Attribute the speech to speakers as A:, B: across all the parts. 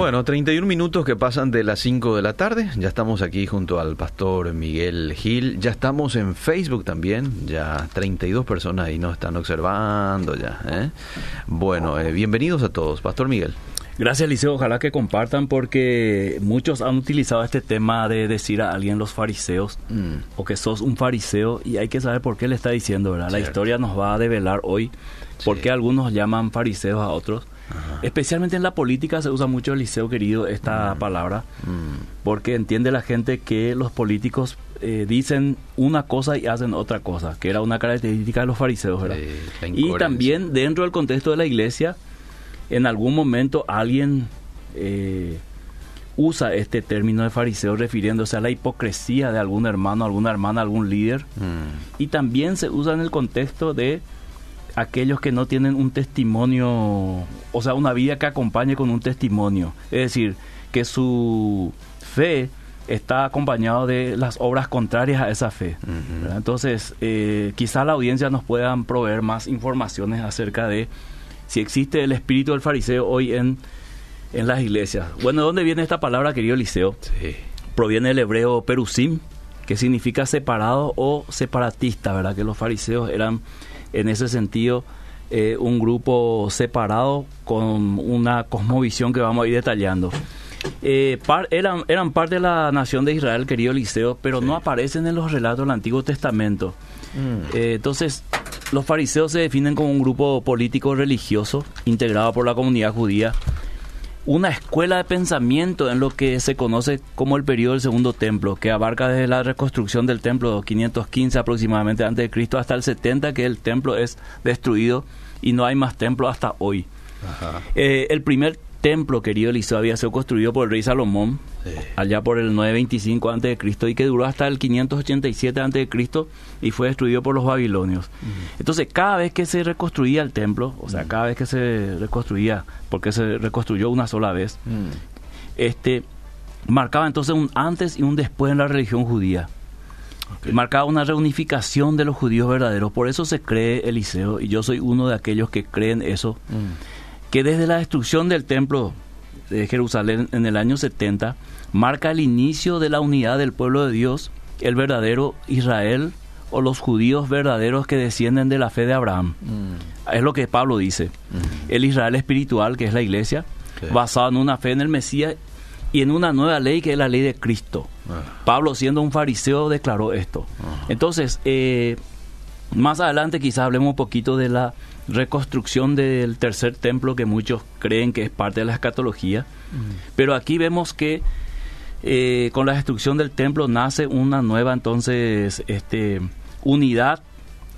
A: Bueno, 31 minutos que pasan de las 5 de la tarde. Ya estamos aquí junto al pastor Miguel Gil. Ya estamos en Facebook también. Ya 32 personas ahí nos están observando ya. ¿eh? Bueno, eh, bienvenidos a todos. Pastor Miguel.
B: Gracias, Liceo. Ojalá que compartan porque muchos han utilizado este tema de decir a alguien los fariseos mm. o que sos un fariseo y hay que saber por qué le está diciendo, ¿verdad? La historia nos va a develar hoy por qué algunos llaman fariseos a otros. Especialmente en la política se usa mucho, Liceo querido, esta mm. palabra, mm. porque entiende la gente que los políticos eh, dicen una cosa y hacen otra cosa, que era una característica de los fariseos, ¿verdad? y también dentro del contexto de la iglesia, en algún momento alguien eh, usa este término de fariseo refiriéndose a la hipocresía de algún hermano, alguna hermana, algún líder. Mm. Y también se usa en el contexto de aquellos que no tienen un testimonio, o sea, una vida que acompañe con un testimonio. Es decir, que su fe está acompañado de las obras contrarias a esa fe. Entonces, eh, quizá la audiencia nos puedan proveer más informaciones acerca de si existe el espíritu del fariseo hoy en, en las iglesias. Bueno, ¿de dónde viene esta palabra, querido Liceo? Sí. Proviene del hebreo perusim, que significa separado o separatista, ¿verdad? Que los fariseos eran, en ese sentido, eh, un grupo separado con una cosmovisión que vamos a ir detallando. Eh, eran, eran parte de la nación de Israel, querido Liceo, pero no aparecen en los relatos del Antiguo Testamento. Mm. Eh, entonces, los fariseos se definen como un grupo político religioso integrado por la comunidad judía, una escuela de pensamiento en lo que se conoce como el periodo del segundo templo, que abarca desde la reconstrucción del templo 515 aproximadamente antes de Cristo hasta el 70 que el templo es destruido y no hay más templo hasta hoy. Eh, el primer templo, querido Eliseo, había sido construido por el rey Salomón allá por el 925 a.C. y que duró hasta el 587 a.C. y fue destruido por los babilonios. Entonces, cada vez que se reconstruía el templo, o sea, cada vez que se reconstruía, porque se reconstruyó una sola vez, este marcaba entonces un antes y un después en la religión judía. Marcaba una reunificación de los judíos verdaderos. Por eso se cree Eliseo, y yo soy uno de aquellos que creen eso que desde la destrucción del templo de Jerusalén en el año 70 marca el inicio de la unidad del pueblo de Dios, el verdadero Israel o los judíos verdaderos que descienden de la fe de Abraham. Mm. Es lo que Pablo dice. Mm. El Israel espiritual, que es la iglesia, basado en una fe en el Mesías y en una nueva ley que es la ley de Cristo. Ah. Pablo, siendo un fariseo, declaró esto. Entonces, eh, más adelante quizás hablemos un poquito de la reconstrucción del tercer templo que muchos creen que es parte de la escatología. Pero aquí vemos que eh, con la destrucción del templo nace una nueva entonces este, unidad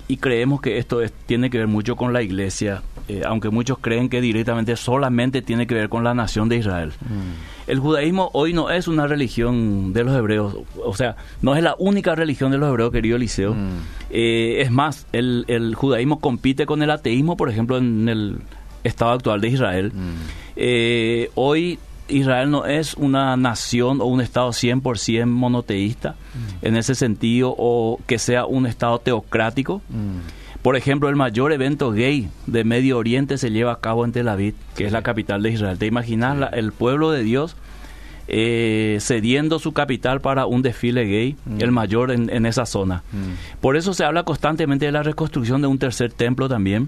B: y creemos que esto tiene que ver mucho con la iglesia, eh, aunque muchos creen que directamente solamente tiene que ver con la nación de Israel. Mm. El judaísmo hoy no es una religión de los hebreos, o sea, no es la única religión de los hebreos, querido Eliseo. Mm. Eh, es más, el, el, judaísmo compite con el ateísmo, por ejemplo, en el estado actual de Israel. Mm. Eh, hoy Israel no es una nación o un Estado 100% monoteísta mm. en ese sentido o que sea un Estado teocrático. Mm. Por ejemplo, el mayor evento gay de Medio Oriente se lleva a cabo en Tel Aviv, que es la capital de Israel. ¿Te imaginas el pueblo de Dios eh, cediendo su capital para un desfile gay, mm. el mayor en, esa zona? Por eso se habla constantemente de la reconstrucción de un tercer templo también,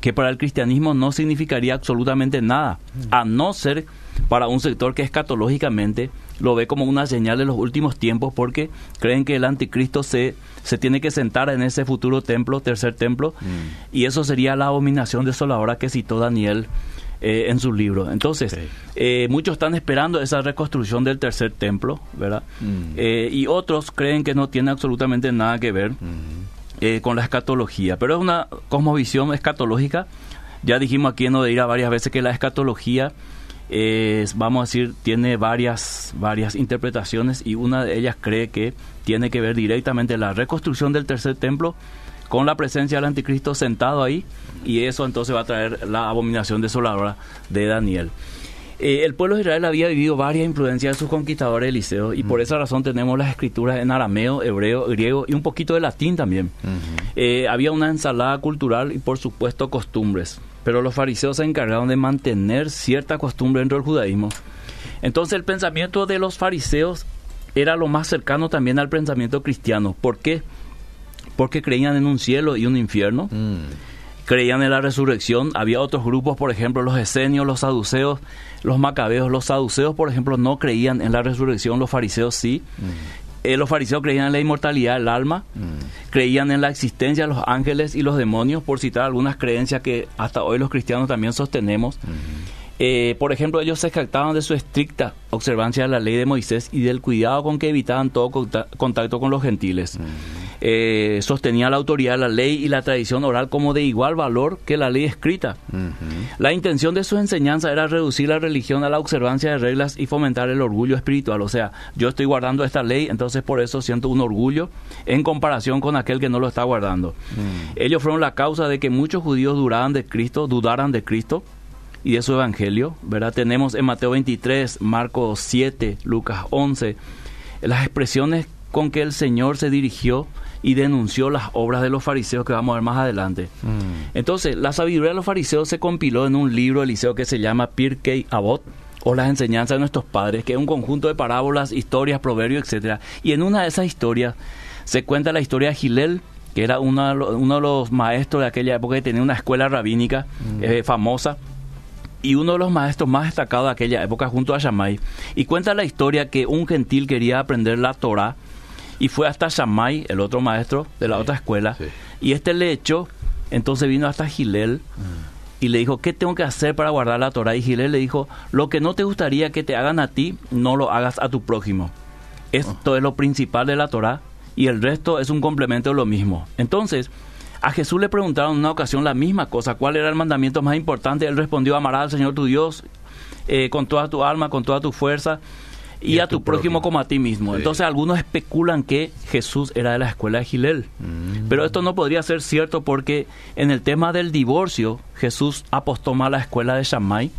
B: que para el cristianismo no significaría absolutamente nada, a no ser para un sector que escatológicamente lo ve como una señal de los últimos tiempos porque creen que el anticristo se, se tiene que sentar en ese futuro templo, tercer templo, mm. y eso sería la abominación desoladora que citó Daniel eh, en su libro. Entonces, eh, muchos están esperando esa reconstrucción del tercer templo, ¿verdad? Mm. Eh, y otros creen que no tiene absolutamente nada que ver mm. con la escatología, pero es una cosmovisión escatológica. Ya dijimos aquí en Odeira varias veces que la escatología vamos a decir, tiene varias, varias interpretaciones y una de ellas cree que tiene que ver directamente la reconstrucción del tercer templo con la presencia del anticristo sentado ahí y eso entonces va a traer la abominación desoladora de Daniel. Eh, el pueblo de Israel había vivido varias influencias de sus conquistadores Eliseo y por esa razón tenemos las escrituras en arameo, hebreo, griego y un poquito de latín también. Eh, había una ensalada cultural y por supuesto costumbres pero los fariseos se encargaron de mantener cierta costumbre dentro del judaísmo Entonces el pensamiento de los fariseos era lo más cercano también al pensamiento cristiano. ¿Por qué? Porque creían en un cielo y un infierno. Mm. Creían en la resurrección. Había otros grupos, por ejemplo, los esenios, los saduceos, los macabeos. Los saduceos, por ejemplo, no creían en la resurrección, los fariseos sí. Mm. Eh, los fariseos creían en la inmortalidad del alma, mm. creían en la existencia de los ángeles y los demonios, por citar algunas creencias que hasta hoy los cristianos también sostenemos. Eh, por ejemplo, ellos se jactaban de su estricta observancia de la ley de Moisés y del cuidado con que evitaban todo contacto con los gentiles. Eh, sostenía la autoridad de la ley y la tradición oral como de igual valor que la ley escrita. La intención de su enseñanza era reducir la religión a la observancia de reglas y fomentar el orgullo espiritual. O sea, yo estoy guardando esta ley, entonces por eso siento un orgullo en comparación con aquel que no lo está guardando. Ellos fueron la causa de que muchos judíos duraran de Cristo, dudaran de Cristo y de su evangelio, ¿verdad? Tenemos en Mateo 23, Marcos 7, Lucas 11, las expresiones con que el Señor se dirigió y denunció las obras de los fariseos que vamos a ver más adelante. Mm. Entonces, la sabiduría de los fariseos se compiló en un libro de liceo que se llama Pirkei Avot, o las enseñanzas de nuestros padres, que es un conjunto de parábolas, historias, proverbios, etc. Y en una de esas historias se cuenta la historia de Gilel, que era uno de los, maestros de aquella época que tenía una escuela rabínica mm. eh, famosa, y uno de los maestros más destacados de aquella época junto a Shammai. Y cuenta la historia que un gentil quería aprender la Torah y fue hasta Shammai, el otro maestro de la otra escuela, y este le echó, entonces vino hasta Gilel mm. y le dijo, ¿qué tengo que hacer para guardar la Torah? Y Gilel le dijo, lo que no te gustaría que te hagan a ti, no lo hagas a tu prójimo. Esto oh. es lo principal de la Torah y el resto es un complemento de lo mismo. Entonces, a Jesús le preguntaron en una ocasión la misma cosa, ¿cuál era el mandamiento más importante? Él respondió, amarás al Señor tu Dios eh, con toda tu alma, con toda tu fuerza y, a tu, prójimo, como a ti mismo. Entonces algunos especulan que Jesús era de la escuela de Gilel. Mm. Pero esto no podría ser cierto porque en el tema del divorcio Jesús apostó más a la escuela de Shammai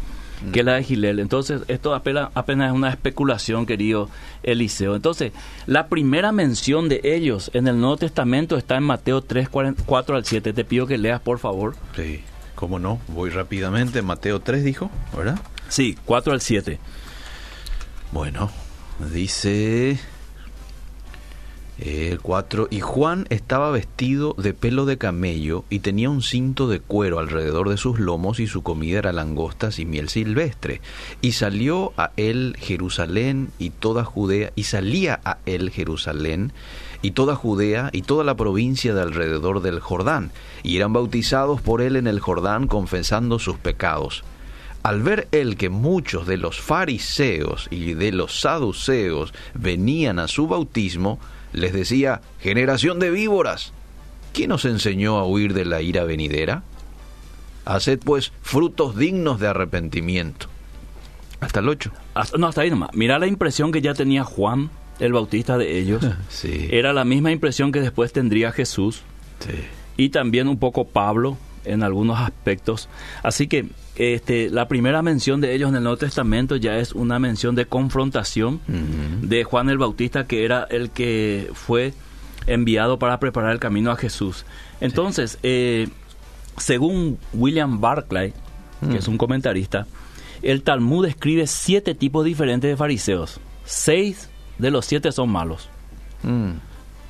B: que la de Gilel. Entonces, esto apenas, apenas es una especulación, querido Eliseo. Entonces, la primera mención de ellos en el Nuevo Testamento está en Mateo 3, 4 al 7. Te pido que leas, por favor.
A: Sí, cómo no. Voy rápidamente. Mateo 3 dijo, ¿verdad?
B: Sí, 4 al 7.
A: Bueno, dice... El 4. Y Juan estaba vestido de pelo de camello y tenía un cinto de cuero alrededor de sus lomos y su comida era langostas y miel silvestre. Y salió a él Jerusalén y toda Judea, y salía a él Jerusalén y toda Judea y toda la provincia de alrededor del Jordán, y eran bautizados por él en el Jordán confesando sus pecados. Al ver él que muchos de los fariseos y de los saduceos venían a su bautismo, les decía, generación de víboras, ¿quién os enseñó a huir de la ira venidera? Haced pues frutos dignos de arrepentimiento. Hasta el 8.
B: no, hasta ahí nomás. Mira la impresión que ya tenía Juan, el bautista de ellos.
A: sí.
B: Era la misma impresión que después tendría Jesús.
A: Sí.
B: Y también un poco Pablo en algunos aspectos. Así que este, la primera mención de ellos en el Nuevo Testamento ya es una mención de confrontación de Juan el Bautista, que era el que fue enviado para preparar el camino a Jesús. Entonces, eh, según William Barclay, que es un comentarista, el Talmud describe siete tipos diferentes de fariseos. Seis de los siete son malos. Mm.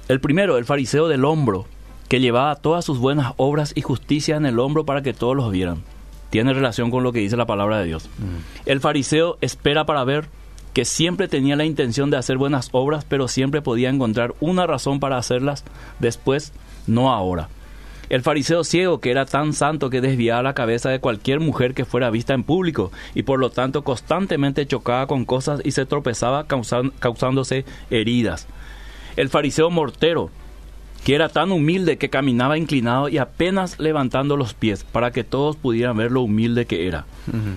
B: El primero, el fariseo del hombro, que llevaba todas sus buenas obras y justicia en el hombro para que todos los vieran tiene relación con lo que dice la palabra de Dios. Mm. El fariseo espera para ver que siempre tenía la intención de hacer buenas obras, pero siempre podía encontrar una razón para hacerlas después, no ahora. El fariseo ciego, que era tan santo que desviaba la cabeza de cualquier mujer que fuera vista en público, y por lo tanto constantemente chocaba con cosas y se tropezaba causándose heridas. El fariseo mortero, que era tan humilde que caminaba inclinado y apenas levantando los pies para que todos pudieran ver lo humilde que era.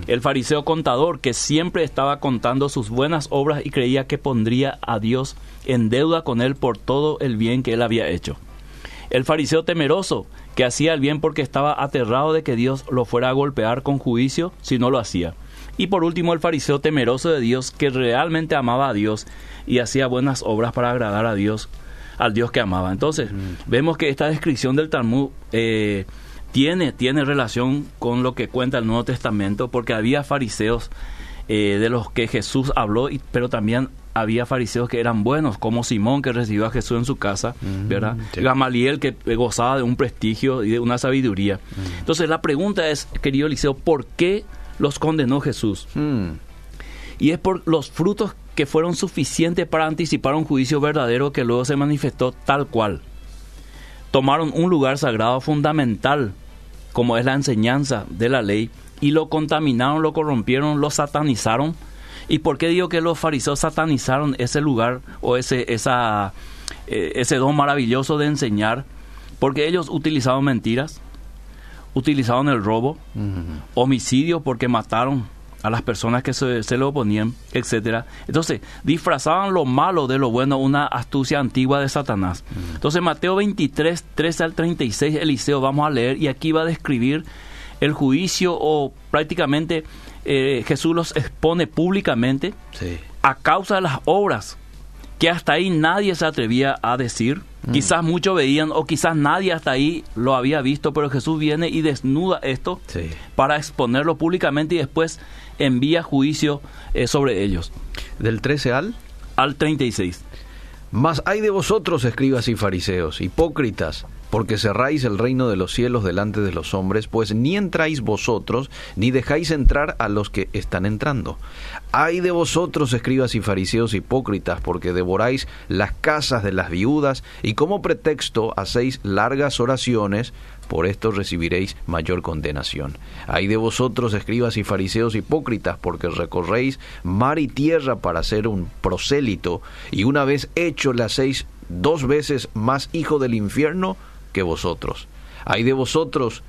B: El fariseo contador que siempre estaba contando sus buenas obras y creía que pondría a Dios en deuda con él por todo el bien que él había hecho. El fariseo temeroso que hacía el bien porque estaba aterrado de que Dios lo fuera a golpear con juicio si no lo hacía. Y por último el fariseo temeroso de Dios que realmente amaba a Dios y hacía buenas obras para agradar a Dios al Dios que amaba. Entonces, vemos que esta descripción del Talmud eh, tiene, tiene relación con lo que cuenta el Nuevo Testamento, porque había fariseos eh, de los que Jesús habló, pero también había fariseos que eran buenos, como Simón que recibió a Jesús en su casa, mm, ¿verdad? Gamaliel que gozaba de un prestigio y de una sabiduría. Mm. Entonces la pregunta es, querido Eliseo, ¿por qué los condenó Jesús? Mm. Y es por los frutos que fueron suficientes para anticipar un juicio verdadero que luego se manifestó tal cual. Tomaron un lugar sagrado fundamental, como es la enseñanza de la ley, y lo contaminaron, lo corrompieron, lo satanizaron, ¿Y por qué digo que los fariseos satanizaron ese lugar o ese, esa, eh, ese don maravilloso de enseñar? Porque ellos utilizaban mentiras, utilizaban el robo, homicidio porque mataron a las personas que se, se le oponían, etcétera. Entonces, disfrazaban lo malo de lo bueno, una astucia antigua de Satanás. Entonces, Mateo 23, 13 al 36, Eliseo, vamos a leer, y aquí va a describir el juicio o prácticamente eh, Jesús los expone públicamente a causa de las obras que hasta ahí nadie se atrevía a decir. Mm. Quizás muchos veían o quizás nadie hasta ahí lo había visto, pero Jesús viene y desnuda esto para exponerlo públicamente y después envía juicio eh, sobre ellos.
A: ¿Del 13 al?
B: Al 36.
A: Mas hay de vosotros, escribas y fariseos, hipócritas, porque cerráis el reino de los cielos delante de los hombres, pues ni entráis vosotros, ni dejáis entrar a los que están entrando. Ay de vosotros, escribas y fariseos hipócritas, porque devoráis las casas de las viudas, y como pretexto hacéis largas oraciones, por esto recibiréis mayor condenación. Ay de vosotros, escribas y fariseos hipócritas, porque recorréis mar y tierra para ser un prosélito, y una vez hecho le hacéis dos veces más hijo del infierno, que vosotros. Hay de vosotros,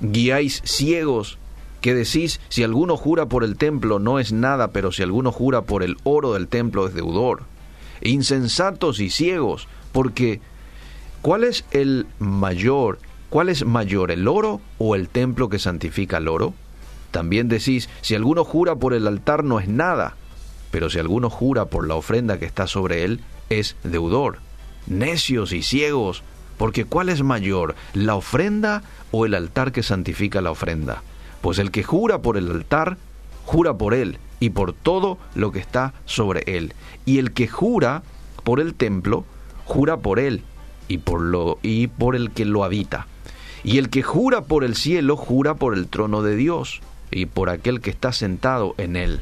A: guiáis ciegos, que decís, si alguno jura por el templo no es nada, pero si alguno jura por el oro del templo es deudor. Insensatos y ciegos, porque ¿cuál es el mayor? ¿Cuál es mayor, el oro o el templo que santifica el oro? También decís, si alguno jura por el altar no es nada, pero si alguno jura por la ofrenda que está sobre él, es deudor. Necios y ciegos, porque ¿cuál es mayor, la ofrenda o el altar que santifica la ofrenda? Pues el que jura por el altar, jura por él y por todo lo que está sobre él. Y el que jura por el templo, jura por él y por, lo, y por el que lo habita. Y el que jura por el cielo, jura por el trono de Dios y por aquel que está sentado en él.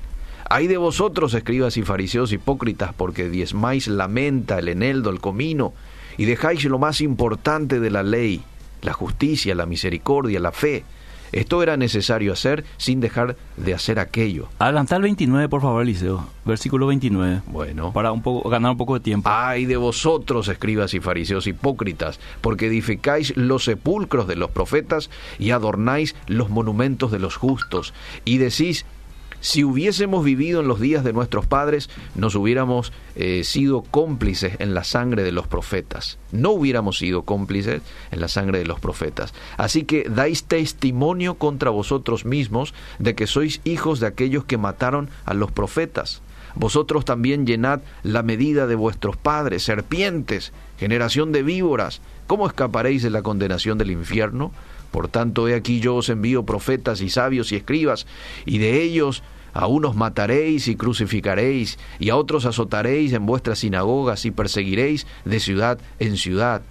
A: Hay de vosotros, escribas y fariseos hipócritas, porque diezmáis la menta, el eneldo, el comino, y dejáis lo más importante de la ley, la justicia, la misericordia, la fe. Esto era necesario hacer sin dejar de hacer aquello.
B: Adelanta el 29, por favor, Eliseo. Versículo 29.
A: Bueno.
B: Para un poco, ganar un poco de tiempo.
A: Ay de vosotros, escribas y fariseos hipócritas, porque edificáis los sepulcros de los profetas y adornáis los monumentos de los justos, y decís, si hubiésemos vivido en los días de nuestros padres, nos hubiéramos eh, sido cómplices en la sangre de los profetas. No hubiéramos sido cómplices en la sangre de los profetas. Así que dais testimonio contra vosotros mismos de que sois hijos de aquellos que mataron a los profetas. Vosotros también llenad la medida de vuestros padres, serpientes, generación de víboras. ¿Cómo escaparéis de la condenación del infierno? Por tanto, he aquí yo os envío profetas y sabios y escribas, y de ellos a unos mataréis y crucificaréis, y a otros azotaréis en vuestras sinagogas y perseguiréis de ciudad en ciudad,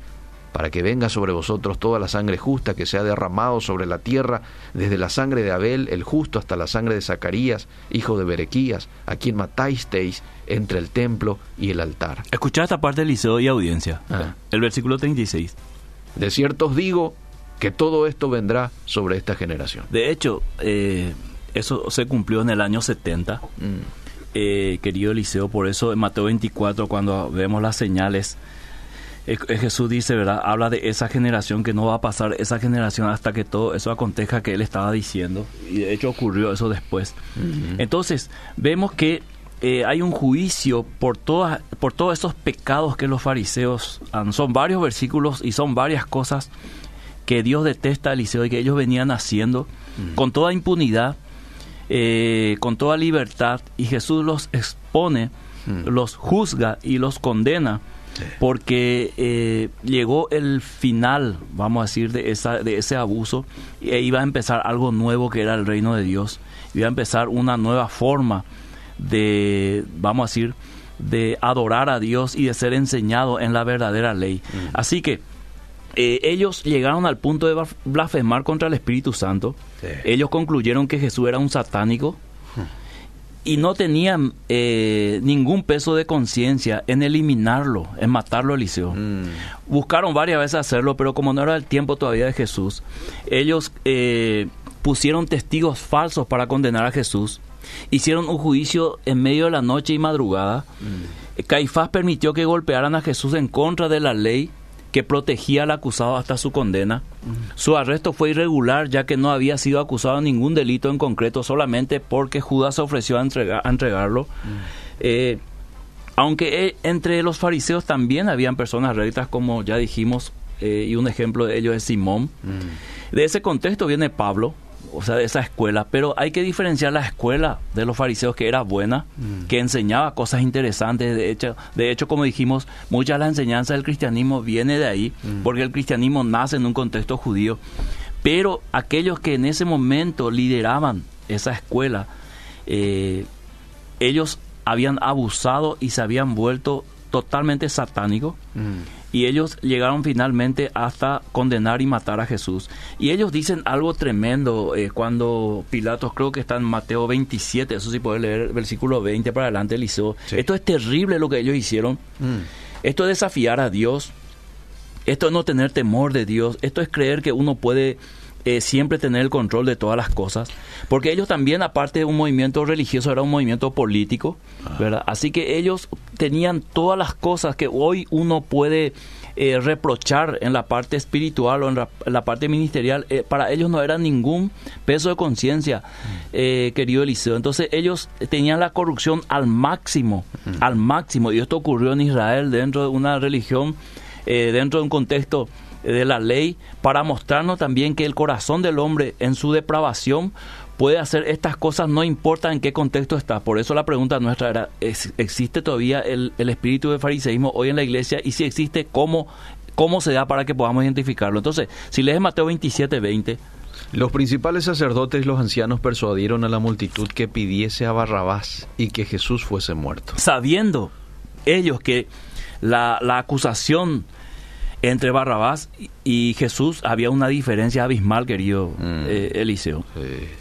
A: para que venga sobre vosotros toda la sangre justa que se ha derramado sobre la tierra, desde la sangre de Abel, el justo, hasta la sangre de Zacarías, hijo de Berequías, a quien matasteis entre el templo y el altar.
B: Escuchad esta parte del liceo y audiencia. Ah. El versículo 36.
A: De cierto os digo que todo esto vendrá sobre esta generación.
B: De hecho, eh, eso se cumplió en el año 70, mm. eh, querido Eliseo, por eso en Mateo 24, cuando vemos las señales, eh, Jesús dice, ¿verdad? Habla de esa generación que no va a pasar esa generación hasta que todo eso acontezca que él estaba diciendo. Y de hecho ocurrió eso después. Mm-hmm. Entonces, vemos que hay un juicio por, todas, por todos esos pecados que los fariseos han. Son varios versículos y son varias cosas que Dios detesta a Eliseo y que ellos venían haciendo mm. con toda impunidad, eh, con toda libertad, y Jesús los expone, mm. los juzga y los condena porque eh, llegó el final, vamos a decir, de, esa, de ese abuso e iba a empezar algo nuevo que era el reino de Dios. Iba a empezar una nueva forma de, vamos a decir, de adorar a Dios y de ser enseñado en la verdadera ley. Mm. Así que eh, ellos llegaron al punto de blasfemar contra el Espíritu Santo. Ellos concluyeron que Jesús era un satánico y no tenían eh, ningún peso de conciencia en eliminarlo, en matarlo Eliseo. Mm. Buscaron varias veces hacerlo, pero como no era el tiempo todavía de Jesús, ellos eh, pusieron testigos falsos para condenar a Jesús. Hicieron un juicio en medio de la noche y madrugada. Mm. Caifás permitió que golpearan a Jesús en contra de la ley que protegía al acusado hasta su condena. Su arresto fue irregular ya que no había sido acusado de ningún delito en concreto, solamente porque Judas se ofreció a, entregarlo. Eh, aunque eh, entre los fariseos también habían personas rectas, como ya dijimos, eh, y un ejemplo de ello es Simón. De ese contexto viene Pablo, o sea, de esa escuela, pero hay que diferenciar la escuela de los fariseos que era buena, mm. que enseñaba cosas interesantes, de hecho, de hecho, como dijimos, mucha de la enseñanza del cristianismo viene de ahí, mm. porque el cristianismo nace en un contexto judío, pero aquellos que en ese momento lideraban esa escuela, eh, ellos habían abusado y se habían vuelto totalmente satánicos. Mm y ellos llegaron finalmente hasta condenar y matar a Jesús. Y ellos dicen algo tremendo eh, cuando Pilatos, creo que está en Mateo 27, eso sí puede leer el versículo 20 para adelante, Eliseo. Esto es terrible lo que ellos hicieron. Mm. Esto es desafiar a Dios. Esto es no tener temor de Dios. Esto es creer que uno puede eh, siempre tener el control de todas las cosas, porque ellos también, aparte de un movimiento religioso, era un movimiento político, ah. ¿verdad? Así que ellos tenían todas las cosas que hoy uno puede eh, reprochar en la parte espiritual o en la, parte ministerial, eh, para ellos no era ningún peso de conciencia, mm. querido Eliseo. Entonces ellos tenían la corrupción al máximo, mm. al máximo, y esto ocurrió en Israel dentro de una religión, dentro de un contexto de la ley para mostrarnos también que el corazón del hombre en su depravación puede hacer estas cosas, no importa en qué contexto está. Por eso la pregunta nuestra era, ¿existe todavía el, espíritu de fariseísmo hoy en la iglesia? Y si existe, ¿cómo, ¿cómo se da para que podamos identificarlo? Entonces, si lees Mateo 27, 20...
A: Los principales sacerdotes y los ancianos persuadieron a la multitud que pidiese a Barrabás y que Jesús fuese muerto.
B: Sabiendo ellos que la, la acusación entre Barrabás y Jesús había una diferencia abismal, querido mm. eh, Eliseo.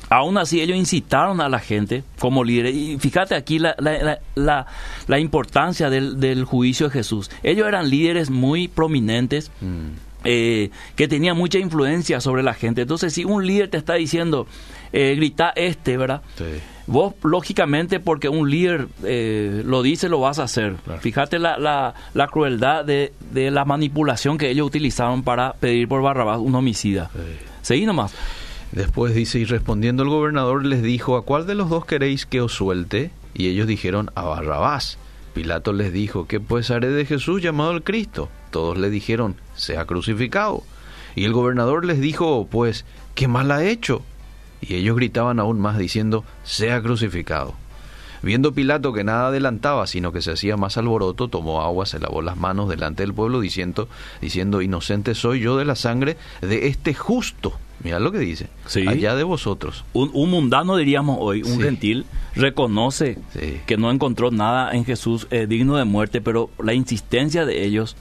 B: Aún así, ellos incitaron a la gente como líderes. Y fíjate aquí la, la, la, importancia del, del, juicio de Jesús. Ellos eran líderes muy prominentes. Mm. Eh, que tenían mucha influencia sobre la gente. Entonces, si un líder te está diciendo, eh, grita este, ¿verdad? Sí. Vos, lógicamente, porque un líder eh, lo dice, lo vas a hacer. Fíjate la, la, la crueldad de, de, la manipulación que ellos utilizaron para pedir por Barrabás un homicida. Seguí nomás.
A: Después dice, y respondiendo el gobernador les dijo, ¿a cuál de los dos queréis que os suelte? Y ellos dijeron, a Barrabás. Pilato les dijo, ¿qué pues haré de Jesús llamado el Cristo? Todos le dijeron, sea crucificado. Y el gobernador les dijo, pues, ¿qué mal ha hecho? Y ellos gritaban aún más diciendo, sea crucificado. Viendo Pilato que nada adelantaba, sino que se hacía más alboroto, tomó agua, se lavó las manos delante del pueblo, diciendo, diciendo, inocente soy yo de la sangre de este justo. Mira lo que dice. Allá de vosotros.
B: Un, mundano, diríamos hoy, un gentil, reconoce que no encontró nada en Jesús eh, digno de muerte, pero la insistencia de ellos,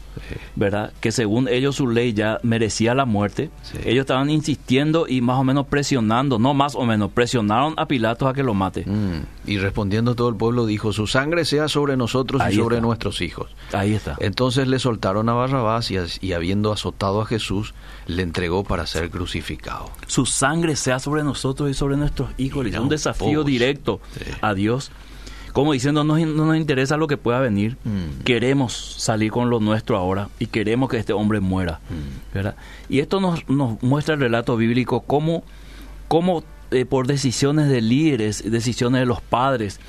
B: ¿verdad? Que según ellos su ley ya merecía la muerte. Ellos estaban insistiendo y más o menos presionando, no más o menos, presionaron a Pilato a que lo mate.
A: Mm. Y respondiendo todo el pueblo dijo, su sangre sea sobre nosotros y sobre nuestros hijos.
B: Ahí está.
A: Entonces le soltaron a Barrabás y, y habiendo azotado a Jesús, le entregó para ser crucificado.
B: Su sangre sea sobre nosotros y sobre nuestros hijos. Es un desafío directo a Dios. Como diciendo, no, no, nos interesa lo que pueda venir. Mm. Queremos salir con lo nuestro ahora y queremos que este hombre muera. Mm. ¿verdad? Y esto nos, nos, muestra el relato bíblico cómo, cómo eh, por decisiones de líderes, decisiones de los padres,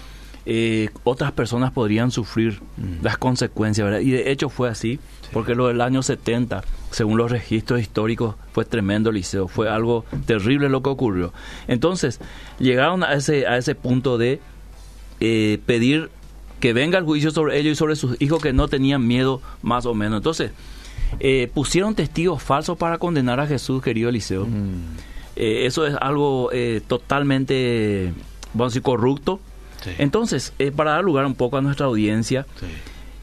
B: eh, otras personas podrían sufrir mm. las consecuencias. ¿verdad? Y de hecho fue así, porque lo del año 70 según los registros históricos, fue tremendo liceo, fue algo terrible lo que ocurrió. Entonces, llegaron a ese, a ese punto de eh, pedir que venga el juicio sobre ellos y sobre sus hijos que no tenían miedo más o menos. Entonces, eh, pusieron testigos falsos para condenar a Jesús, querido Eliseo. Mm. Eh, eso es algo eh, totalmente, vamos a decir, corrupto. Entonces, para dar lugar un poco a nuestra audiencia,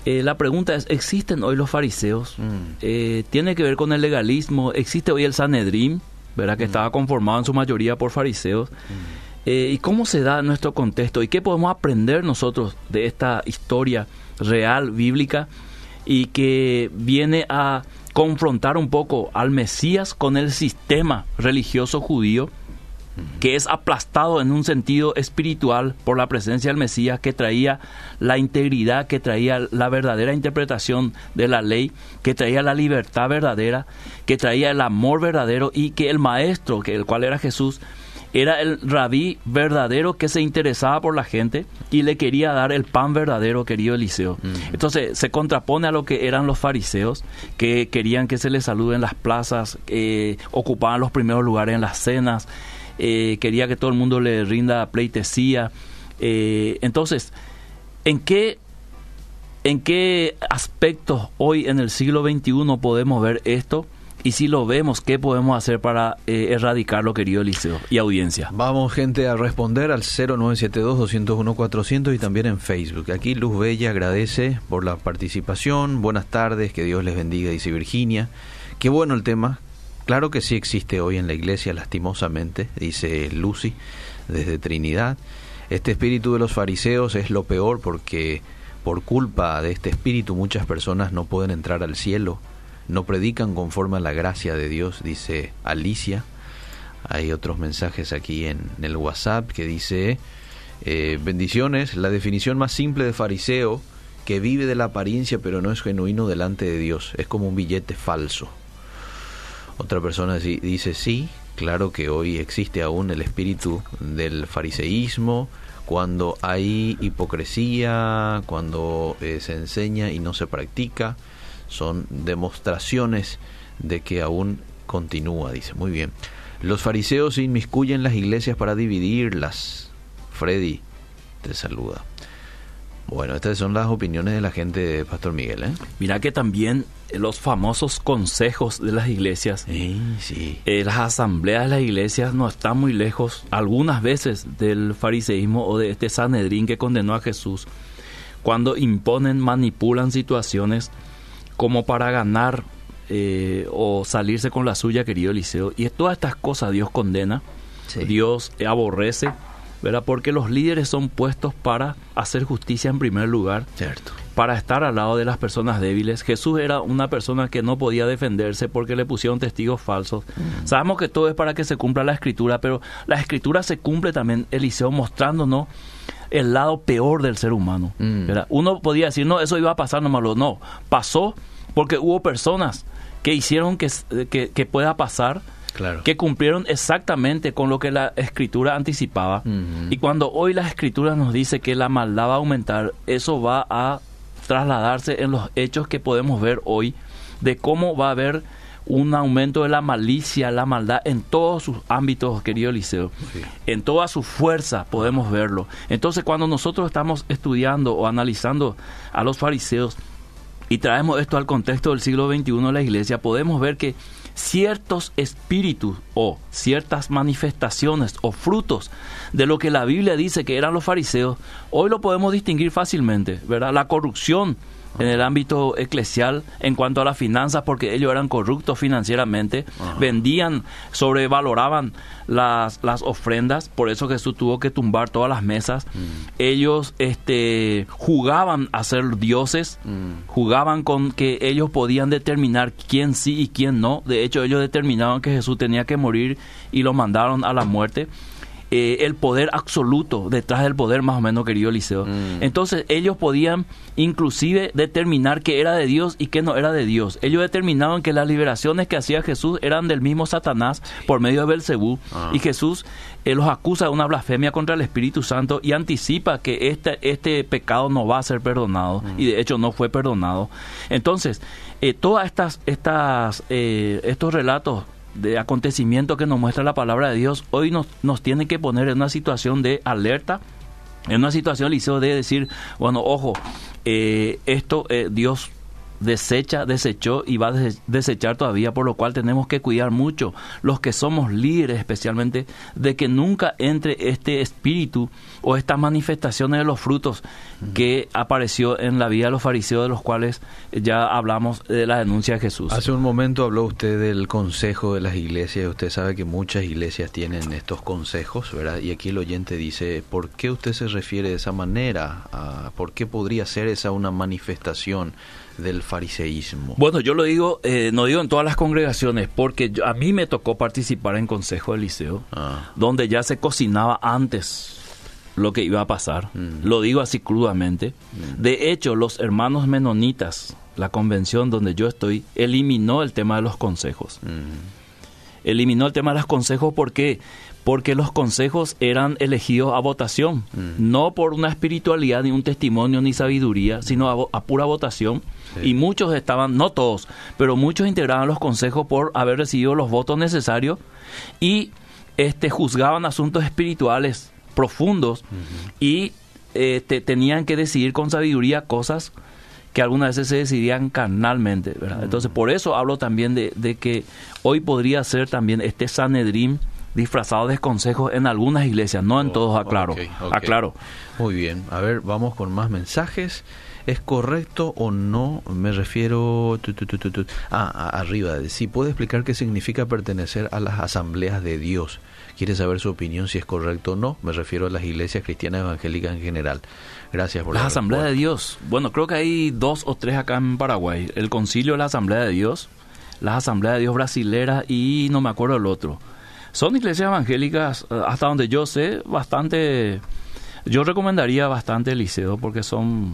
B: la pregunta es, ¿existen hoy los fariseos? Mm. ¿Tiene que ver con el legalismo? ¿Existe hoy el Sanedrín, ¿verdad? que mm. estaba conformado en su mayoría por fariseos? ¿Y cómo se da nuestro contexto? ¿Y qué podemos aprender nosotros de esta historia real, bíblica? y que viene a confrontar un poco al Mesías con el sistema religioso judío que es aplastado en un sentido espiritual por la presencia del Mesías que traía la integridad, que traía la verdadera interpretación de la ley, que traía la libertad verdadera, que traía el amor verdadero y que el maestro, que el cual era Jesús, era el rabí verdadero que se interesaba por la gente y le quería dar el pan verdadero, querido Eliseo. Entonces se contrapone a lo que eran los fariseos, que querían que se les salude en las plazas, eh, ocupaban los primeros lugares en las cenas, eh, quería que todo el mundo le rinda pleitesía. Eh, entonces, ¿en qué ¿En qué aspectos hoy en el siglo XXI podemos ver esto? Y si lo vemos, ¿qué podemos hacer para eh, erradicarlo, querido Eliseo y audiencia?
A: Vamos, gente, a responder al 0972-201-400 y también en Facebook. Aquí Luz Bella agradece por la participación. Buenas tardes, que Dios les bendiga, dice Virginia. Qué bueno el tema. Claro que sí existe hoy en la iglesia, lastimosamente, dice Lucy, desde Trinidad. Este espíritu de los fariseos es lo peor porque por culpa de este espíritu muchas personas no pueden entrar al cielo no predican conforme a la gracia de Dios, dice Alicia. Hay otros mensajes aquí en, el WhatsApp que dice, eh, bendiciones, la definición más simple de fariseo, que vive de la apariencia pero no es genuino delante de Dios, es como un billete falso. Otra persona dice, sí, claro que hoy existe aún el espíritu del fariseísmo, cuando hay hipocresía, cuando eh, se enseña y no se practica son demostraciones de que aún continúa, dice. Muy bien. Los fariseos inmiscuyen las iglesias para dividirlas. Freddy te saluda. Bueno, estas son las opiniones de la gente de Pastor Miguel. ¿eh?
B: Mira que también los famosos consejos de las iglesias,
A: sí.
B: Eh, las asambleas de las iglesias no están muy lejos algunas veces del fariseísmo o de este Sanedrín que condenó a Jesús, cuando imponen, manipulan situaciones como para ganar eh, o salirse con la suya, querido Eliseo. Y todas estas cosas Dios condena, Dios aborrece, ¿verdad? Porque los líderes son puestos para hacer justicia en primer lugar.
A: Cierto.
B: Para estar al lado de las personas débiles. Jesús era una persona que no podía defenderse porque le pusieron testigos falsos. Mm. Sabemos que todo es para que se cumpla la escritura, pero la escritura se cumple también, Eliseo, mostrándonos el lado peor del ser humano. Mm. Uno podía decir, no, eso iba a pasar nomás. No, pasó porque hubo personas que hicieron que, que, pueda pasar, que cumplieron exactamente con lo que la escritura anticipaba. Y cuando hoy la escritura nos dice que la maldad va a aumentar, eso va a trasladarse en los hechos que podemos ver hoy de cómo va a haber un aumento de la malicia, la maldad en todos sus ámbitos, querido Eliseo. En toda su fuerza podemos verlo. Entonces, cuando nosotros estamos estudiando o analizando a los fariseos y traemos esto al contexto del siglo XXI de la iglesia, podemos ver que ciertos espíritus o ciertas manifestaciones o frutos de lo que la Biblia dice que eran los fariseos, hoy lo podemos distinguir fácilmente, ¿verdad? La corrupción en el ámbito eclesial en cuanto a las finanzas porque ellos eran corruptos financieramente, vendían, sobrevaloraban las, las ofrendas, por eso Jesús tuvo que tumbar todas las mesas. Mm. Ellos este, jugaban a ser dioses, mm. jugaban con que ellos podían determinar quién sí y quién no. De hecho, ellos determinaban que Jesús tenía que morir y lo mandaron a la muerte. Eh, el poder absoluto detrás del poder, más o menos, querido Eliseo. Mm. Entonces ellos podían inclusive determinar que era de Dios y que no era de Dios. Ellos determinaban que las liberaciones que hacía Jesús eran del mismo Satanás por medio de Belcebú ah. y Jesús eh, los acusa de una blasfemia contra el Espíritu Santo y anticipa que este, este pecado no va a ser perdonado mm. y de hecho no fue perdonado. Entonces, eh, todas estas, estas estos relatos de acontecimiento que nos muestra la palabra de Dios, hoy nos, nos tiene que poner en una situación de alerta En una situación, Eliseo debe decir, bueno, ojo, eh, esto eh, Dios desecha, desechó y va a desechar todavía, por lo cual tenemos que cuidar mucho los que somos líderes especialmente de que nunca entre este espíritu o estas manifestaciones de los frutos que apareció en la vida de los fariseos de los cuales ya hablamos de la denuncia de Jesús.
A: Hace un momento habló usted del consejo de las iglesias, usted sabe que muchas iglesias tienen estos consejos, ¿verdad? Y aquí el oyente dice, ¿por qué usted se refiere de esa manera? Ah, ¿Por qué podría ser esa una manifestación? Del fariseísmo?
B: Bueno, yo lo digo, eh, no digo en todas las congregaciones, porque a mí me tocó participar en Consejo del Liceo, ah. donde ya se cocinaba antes lo que iba a pasar. Mm. Lo digo así crudamente. Mm. De hecho, los hermanos menonitas, la convención donde yo estoy, eliminó el tema de los consejos. Mm. Eliminó el tema de los consejos porque porque los consejos eran elegidos a votación, no por una espiritualidad, ni un testimonio, ni sabiduría, sino a pura votación. Y muchos estaban, no todos, pero muchos integraban los consejos por haber recibido los votos necesarios y este, juzgaban asuntos espirituales profundos y este, tenían que decidir con sabiduría cosas que algunas veces se decidían carnalmente. Entonces, por eso hablo también de, de, que hoy podría ser también este Sanedrim disfrazado de consejos en algunas iglesias, no en oh, todos, aclaro. aclaro.
A: Muy bien, a ver, vamos con más mensajes. ¿Es correcto o no? Me refiero... ah, arriba. Si puede explicar qué significa pertenecer a las asambleas de Dios. ¿Quiere saber su opinión si es correcto o no? Me refiero a las iglesias cristianas evangélicas en general. Gracias por
B: la Asamblea de Dios. Bueno, creo que hay dos o tres acá en Paraguay. El Concilio de la Asamblea de Dios, la Asamblea de Dios brasilera y no me acuerdo el otro. Son iglesias evangélicas, eh, hasta donde yo sé, bastante... Yo recomendaría bastante el liceo porque son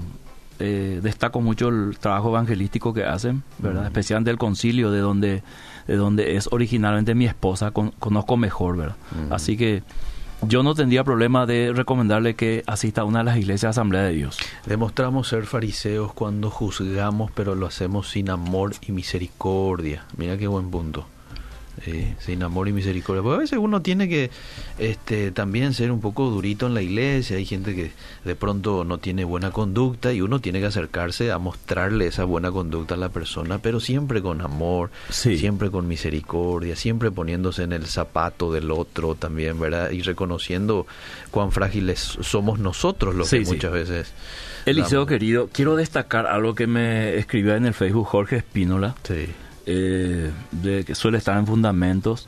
B: eh, destaco mucho el trabajo evangelístico que hacen, ¿verdad? Especialmente el concilio de donde, de donde es originalmente mi esposa, conozco mejor, ¿verdad? Así que yo no tendría problema de recomendarle que asista a una de las iglesias de Asamblea de Dios.
A: Demostramos ser fariseos cuando juzgamos, pero lo hacemos sin amor y misericordia. Mira qué buen punto sin amor y misericordia. Porque a veces uno tiene que este, también ser un poco durito en la iglesia. Hay gente que de pronto no tiene buena conducta y uno tiene que acercarse a mostrarle esa buena conducta a la persona, pero siempre con amor, siempre con misericordia, siempre poniéndose en el zapato del otro también, ¿verdad? Y reconociendo cuán frágiles somos nosotros los que muchas veces...
B: Eliseo querido, quiero destacar algo que me escribió en el Facebook Jorge Espínola. Sí eh, de, que suele estar en fundamentos.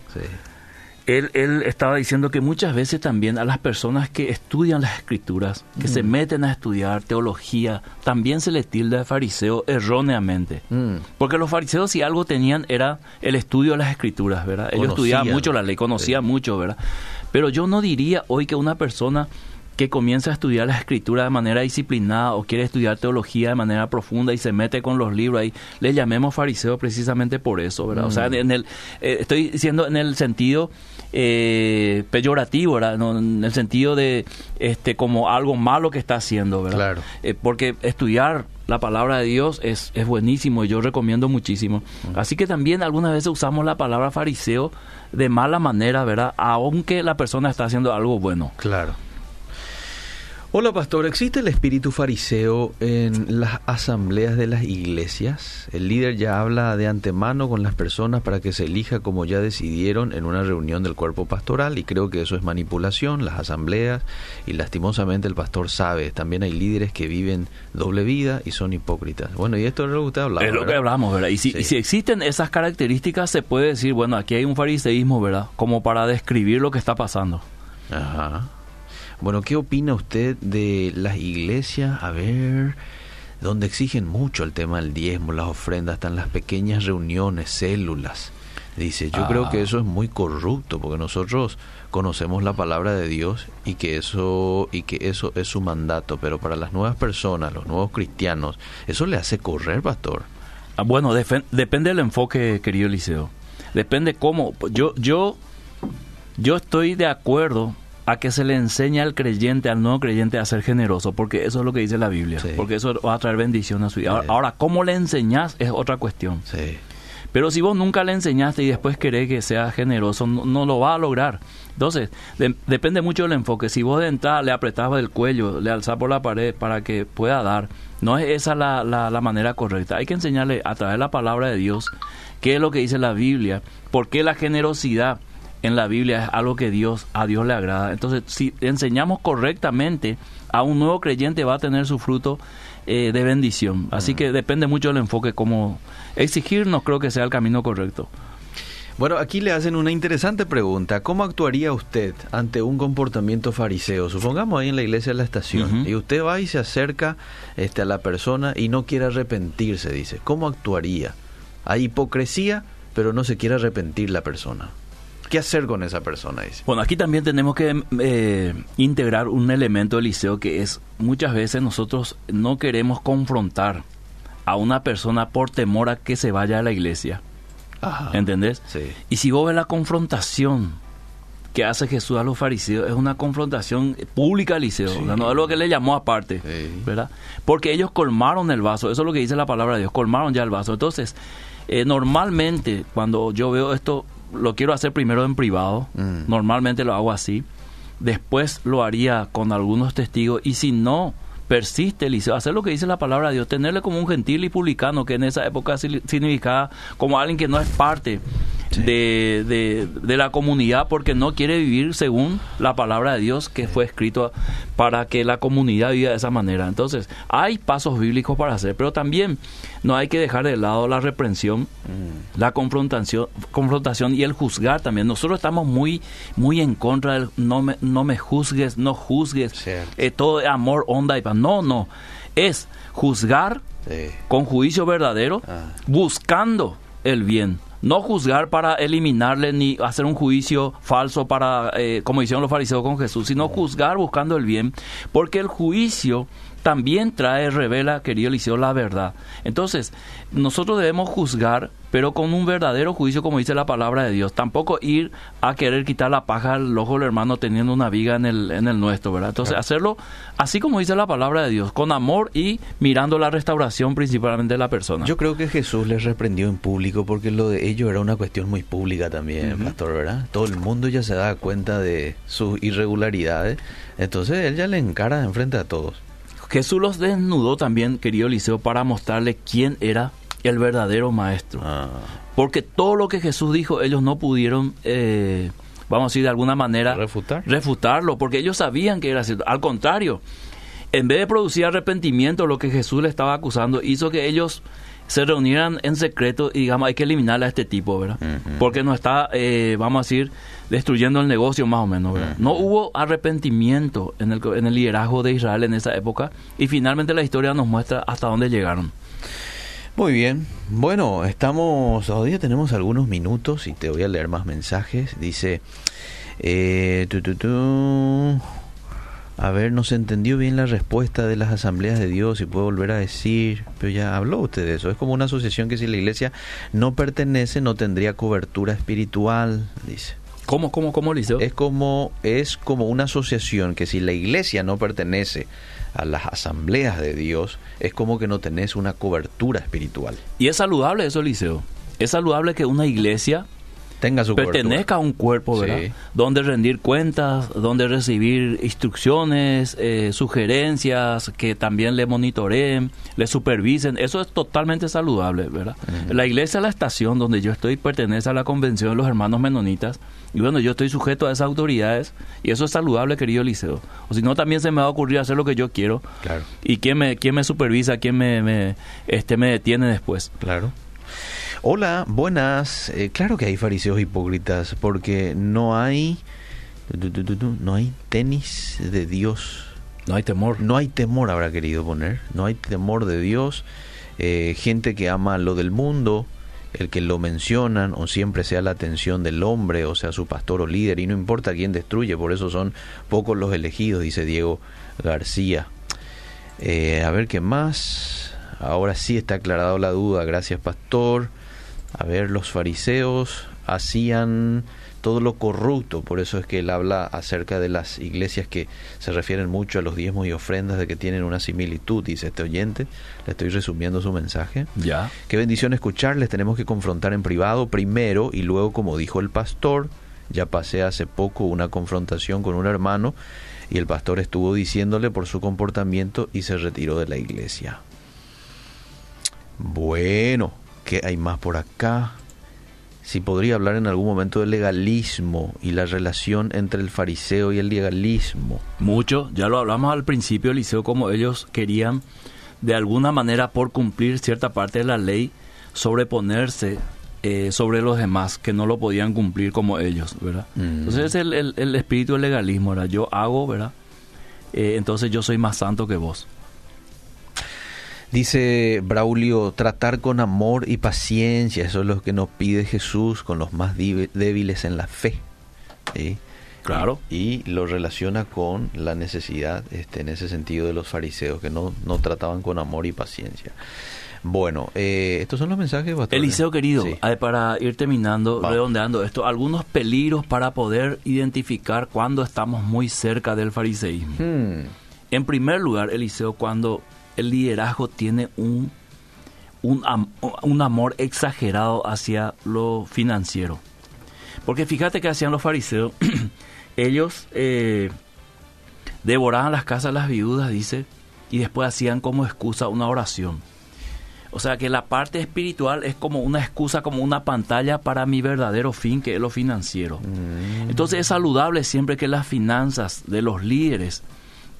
B: Él, él, estaba diciendo que muchas veces también a las personas que estudian las escrituras, que se mm. meten a estudiar teología, también se les tilda de fariseo erróneamente. Mm. Porque los fariseos si algo tenían era el estudio de las escrituras, ¿verdad? Ellos estudiaban mucho la ley, conocían mucho, ¿verdad? Pero yo no diría hoy que una persona que comienza a estudiar la escritura de manera disciplinada o quiere estudiar teología de manera profunda y se mete con los libros ahí, le llamemos fariseo precisamente por eso, ¿verdad? O sea, mm. en el, eh, estoy diciendo en el sentido eh, peyorativo, ¿verdad? en el sentido de este como algo malo que está haciendo, ¿verdad? Claro. Eh, porque estudiar la palabra de Dios es, es buenísimo y yo recomiendo muchísimo. Mm. Así que también algunas veces usamos la palabra fariseo de mala manera, ¿verdad? Aunque la persona está haciendo algo bueno.
A: Claro. Hola pastor, ¿existe el espíritu fariseo en las asambleas de las iglesias? El líder ya habla de antemano con las personas para que se elija como ya decidieron en una reunión del cuerpo pastoral y creo que eso es manipulación, las asambleas y lastimosamente el pastor sabe, también hay líderes que viven doble vida y son hipócritas. Bueno, y esto es lo que usted hablaba.
B: Es lo que hablamos, ¿verdad? Y si, y si existen esas características se puede decir, bueno, aquí hay un fariseísmo, ¿verdad? Como para describir lo que está pasando.
A: Ajá. Bueno, ¿qué opina usted de las iglesias? A ver, donde exigen mucho el tema del diezmo, las ofrendas, están las pequeñas reuniones, células. Dice, yo creo que ah. eso es muy corrupto porque nosotros conocemos la palabra de Dios y que eso y que eso es su mandato, pero para las nuevas personas, los nuevos cristianos, eso le hace correr, pastor.
B: Ah, bueno, depende del enfoque, querido Eliseo. Depende cómo. Yo yo yo estoy de acuerdo a que se le enseña al creyente, al nuevo creyente a ser generoso, porque eso es lo que dice la Biblia, porque eso va a traer bendición a su vida. Ahora, ¿cómo le enseñas es otra cuestión. Pero si vos nunca le enseñaste y después querés que sea generoso, no, lo va a lograr. Entonces, depende mucho del enfoque. Si vos de entrada le apretabas el cuello, le alzás por la pared para que pueda dar, no es esa la, la, manera correcta. Hay que enseñarle a través de la palabra de Dios qué es lo que dice la Biblia, por qué la generosidad en la Biblia es algo que Dios a Dios le agrada. Entonces, si enseñamos correctamente, a un nuevo creyente va a tener su fruto eh, de bendición. Así que depende mucho del enfoque, como exigir no creo que sea el camino correcto.
A: Bueno, aquí le hacen una interesante pregunta. ¿Cómo actuaría usted ante un comportamiento fariseo? Supongamos ahí en la iglesia de la estación y usted va y se acerca este, a la persona y no quiere arrepentirse, dice. ¿Cómo actuaría? Hay hipocresía, pero no se quiere arrepentir la persona. ¿Qué hacer con esa persona? Dice.
B: Bueno, aquí también tenemos que eh, integrar un elemento del liceo que es muchas veces nosotros no queremos confrontar a una persona por temor a que se vaya a la iglesia. ¿Entendés?
A: Sí.
B: Y si vos ves la confrontación que hace Jesús a los fariseos, es una confrontación pública al liceo, no es lo que le llamó aparte, ¿verdad? Porque ellos colmaron el vaso, eso es lo que dice la palabra de Dios, colmaron ya el vaso. Entonces, eh, normalmente cuando yo veo esto lo quiero hacer primero en privado, mm. normalmente lo hago así, después lo haría con algunos testigos y si no persiste Eliseo, hacer lo que dice la palabra de Dios, tenerle como un gentil y publicano que en esa época significaba como alguien que no es parte de, de, la comunidad porque no quiere vivir según la palabra de Dios que fue escrito para que la comunidad viva de esa manera. Entonces, hay pasos bíblicos para hacer, pero también no hay que dejar de lado la reprensión, mm. la confrontación, confrontación y el juzgar también. Nosotros estamos muy, muy en contra del no me, no me juzgues, no juzgues, eh, todo amor, onda y paz. No, no. Es juzgar con juicio verdadero, ah. buscando el bien no juzgar para eliminarle ni hacer un juicio falso para, eh, como hicieron los fariseos con Jesús, sino juzgar buscando el bien, porque el juicio también trae, revela, querido Eliseo, la verdad. Entonces, nosotros debemos juzgar, pero con un verdadero juicio, como dice la palabra de Dios. Tampoco ir a querer quitar la paja al ojo del hermano teniendo una viga en el, en el nuestro, ¿verdad? Entonces, hacerlo así como dice la palabra de Dios, con amor y mirando la restauración principalmente de la persona.
A: Yo creo que Jesús les reprendió en público porque lo de ellos era una cuestión muy pública también, pastor, ¿verdad? Todo el mundo ya se da cuenta de sus irregularidades. Entonces, él ya le encara enfrente a todos.
B: Jesús los desnudó también, querido Eliseo, para mostrarle quién era el verdadero maestro. Ah. Porque todo lo que Jesús dijo, ellos no pudieron, eh, vamos a decir de alguna manera,
A: ¿Refutar?
B: refutarlo, porque ellos sabían que era cierto. Al contrario, en vez de producir arrepentimiento, lo que Jesús le estaba acusando hizo que ellos se reunieran en secreto y digamos, hay que eliminarle a este tipo, ¿verdad? Porque no está, eh, vamos a decir, destruyendo el negocio más o menos, ¿verdad? No hubo arrepentimiento en el, en el liderazgo de Israel en esa época y finalmente la historia nos muestra hasta dónde llegaron.
A: Muy bien, bueno, estamos, todavía tenemos algunos minutos y te voy a leer más mensajes. Dice, eh, tu, tu, tu, a ver, no se entendió bien la respuesta de las asambleas de Dios y puede volver a decir, pero ya habló usted de eso. Es como una asociación que si la iglesia no pertenece no tendría cobertura espiritual, dice.
B: ¿Cómo, cómo, cómo, Liceo?
A: Es como, es como una asociación que si la iglesia no pertenece a las asambleas de Dios, es como que no tenés una cobertura espiritual.
B: Y es saludable eso, Liceo. Es saludable que una iglesia
A: tenga su
B: pertenezca a un cuerpo, ¿verdad? Donde rendir cuentas, donde recibir instrucciones, eh, sugerencias, que también le monitoreen, le supervisen. Eso es totalmente saludable, ¿verdad? La iglesia, la estación donde yo estoy, pertenece a la convención de los hermanos menonitas. Y bueno, yo estoy sujeto a esas autoridades y eso es saludable, querido Liceo. O si no, también se me va a ocurrir hacer lo que yo quiero.
A: Claro.
B: ¿Y quién me, quién me supervisa, quién me, me, este, me detiene después?
A: Claro. Hola, buenas. Eh, claro que hay fariseos hipócritas porque no hay no hay tenis de Dios.
B: No hay temor.
A: No hay temor, habrá querido poner. No hay temor de Dios. Eh, gente que ama lo del mundo, el que lo mencionan o siempre sea la atención del hombre, o sea su pastor o líder, y no importa quién destruye, por eso son pocos los elegidos, dice Diego García. Eh, a ver qué más. Ahora sí está aclarado la duda, gracias pastor. A ver, los fariseos hacían todo lo corrupto. Por eso es que él habla acerca de las iglesias que se refieren mucho a los diezmos y ofrendas, de que tienen una similitud, dice este oyente. Le estoy resumiendo su mensaje.
B: Ya.
A: Qué bendición escucharles. Tenemos que confrontar en privado primero y luego, como dijo el pastor, ya pasé hace poco una confrontación con un hermano y el pastor estuvo diciéndole por su comportamiento y se retiró de la iglesia. Bueno, ¿qué hay más por acá? Si podría hablar en algún momento del legalismo y la relación entre el fariseo y el legalismo.
B: Mucho, ya lo hablamos al principio, Eliseo, como ellos querían de alguna manera por cumplir cierta parte de la ley sobreponerse eh, sobre los demás que no lo podían cumplir como ellos, ¿verdad?
A: Mm.
B: Entonces es el, el- el espíritu del legalismo, ¿verdad? Yo hago, ¿verdad? Eh, entonces yo soy más santo que vos.
A: Dice Braulio, tratar con amor y paciencia, eso es lo que nos pide Jesús con los más débiles en la fe. ¿sí?
B: Claro.
A: Y, y lo relaciona con la necesidad, este, en ese sentido, de los fariseos, que no, no trataban con amor y paciencia. Bueno, eh, estos son los mensajes. pastor?
B: Eliseo querido,
A: Sí.
B: para ir terminando,
A: Vamos.
B: redondeando esto, algunos peligros para poder identificar cuando estamos muy cerca del fariseísmo.
A: Hmm,
B: En primer lugar, Eliseo, cuando el liderazgo tiene un, un, am- un amor exagerado hacia lo financiero. Porque fíjate que hacían los fariseos, ellos eh, devoraban las casas de las viudas, dice, y después hacían como excusa una oración. O sea que la parte espiritual es como una excusa, como una pantalla para mi verdadero fin, que es lo financiero. Entonces es saludable siempre que las finanzas de los líderes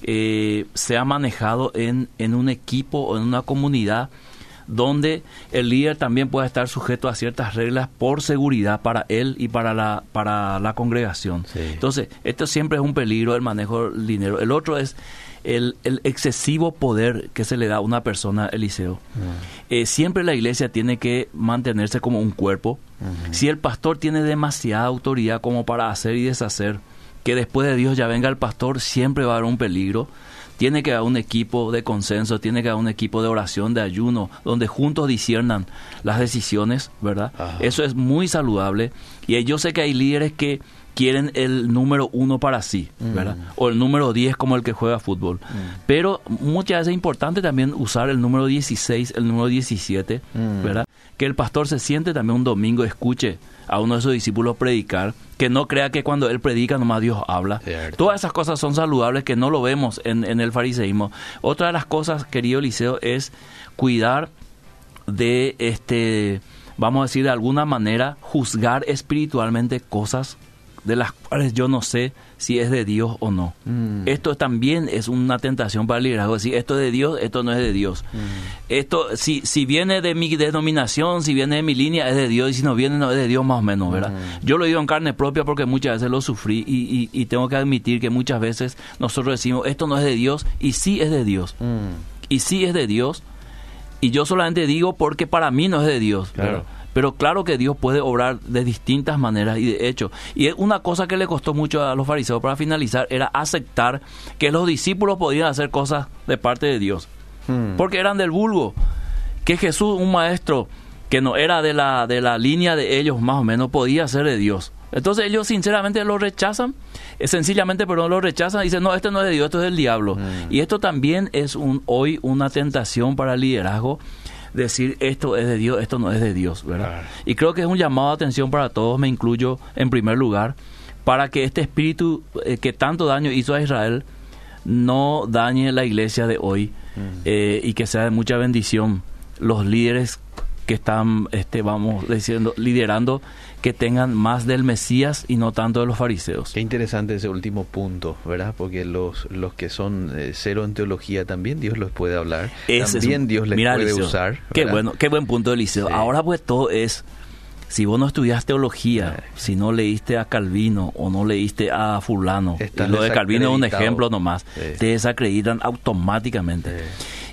B: eh, sea manejado en, en un equipo o en una comunidad donde el líder también pueda estar sujeto a ciertas reglas por seguridad para él y para la, para la congregación.
A: Sí.
B: Entonces, esto siempre es un peligro el manejo del dinero. El otro es el, el excesivo poder que se le da a una persona, Eliseo. Eh, siempre la iglesia tiene que mantenerse como un cuerpo. Si el pastor tiene demasiada autoridad como para hacer y deshacer, que después de Dios ya venga el pastor, siempre va a haber un peligro. Tiene que haber un equipo de consenso, tiene que haber un equipo de oración, de ayuno, donde juntos disiernan las decisiones, ¿verdad?
A: Ajá.
B: Eso es muy saludable. Y yo sé que hay líderes que quieren el número uno para sí, ¿verdad? O el número 10 como el que juega fútbol. Pero muchas veces es importante también usar el número 16, el número 17,
A: Mm.
B: ¿verdad? Que el pastor se siente también un domingo, escuche a uno de sus discípulos predicar, que no crea que cuando él predica nomás Dios habla.
A: Cierto.
B: Todas esas cosas son saludables que no lo vemos en, en el fariseísmo. Otra de las cosas, querido Eliseo, es cuidar de este, vamos a decir de alguna manera, juzgar espiritualmente cosas de las cuales yo no sé si es de Dios o no.
A: Mm.
B: Esto también es una tentación para el liderazgo, decir esto es de Dios, esto no es de Dios. Esto, si, si viene de mi denominación, si viene de mi línea, es de Dios, y si no viene, no es de Dios más o menos, ¿verdad? Yo lo digo en carne propia porque muchas veces lo sufrí y, y- y tengo que admitir que muchas veces nosotros decimos esto no es de Dios y sí es de Dios.
A: Mm.
B: Y sí es de Dios. Y yo solamente digo porque para mí no es de Dios.
A: Claro.
B: Pero claro que Dios puede obrar de distintas maneras y de hecho. Y una cosa que le costó mucho a los fariseos para finalizar era aceptar que los discípulos podían hacer cosas de parte de Dios.
A: Mm.
B: Porque eran del vulgo. Que Jesús, un maestro que no era de la, de la línea de ellos más o menos, podía ser de Dios. Entonces ellos sinceramente lo rechazan, eh, sencillamente pero no lo rechazan, dicen, no, este no es de Dios, esto es del diablo. Y esto también es un hoy una tentación para el liderazgo, decir esto es de Dios, esto no es de Dios, ¿verdad?
A: Claro.
B: Y creo que es un llamado de atención para todos, me incluyo en primer lugar, para que este espíritu eh, que tanto daño hizo a Israel no dañe la iglesia de hoy eh, y que sea de mucha bendición los líderes que están, este, vamos diciendo, liderando, que tengan más del Mesías y no tanto de los fariseos.
A: Qué interesante ese último punto, ¿verdad? Porque los, los que son eh, cero en teología también Dios los puede hablar.
B: Ese
A: también
B: un-
A: Dios les
B: Mira,
A: puede
B: Eliseo,
A: usar.
B: Qué bueno, qué buen punto Eliseo.
A: Sí.
B: Ahora pues todo es, si vos no estudias teología, si no leíste a Calvino o no leíste a fulano,
A: Estás
B: y lo de Calvino es un ejemplo nomás,
A: Sí.
B: te desacreditan automáticamente.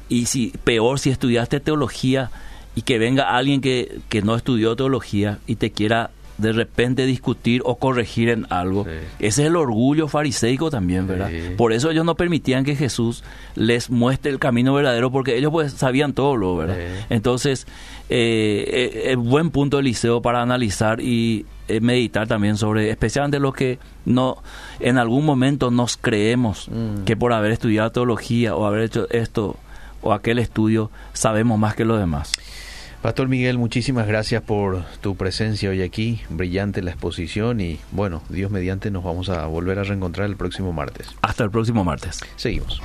B: Y si peor si estudiaste teología y que venga alguien que, que no estudió teología y te quiera de repente discutir o corregir en algo.
A: Sí.
B: Ese es el orgullo fariseico también, ¿verdad?
A: Sí.
B: Por eso ellos no permitían que Jesús les muestre el camino verdadero porque ellos pues sabían todo lo, ¿verdad?
A: Sí.
B: Entonces, eh, eh, buen punto Eliseo para analizar y eh, meditar también sobre, especialmente lo que no en algún momento nos creemos
A: Mm.
B: que por haber estudiado teología o haber hecho esto o aquel estudio sabemos más que los demás.
A: Pastor Miguel, muchísimas gracias por tu presencia hoy aquí. Brillante la exposición y bueno, Dios mediante nos vamos a volver a reencontrar el próximo martes.
B: Hasta el próximo martes.
A: Seguimos.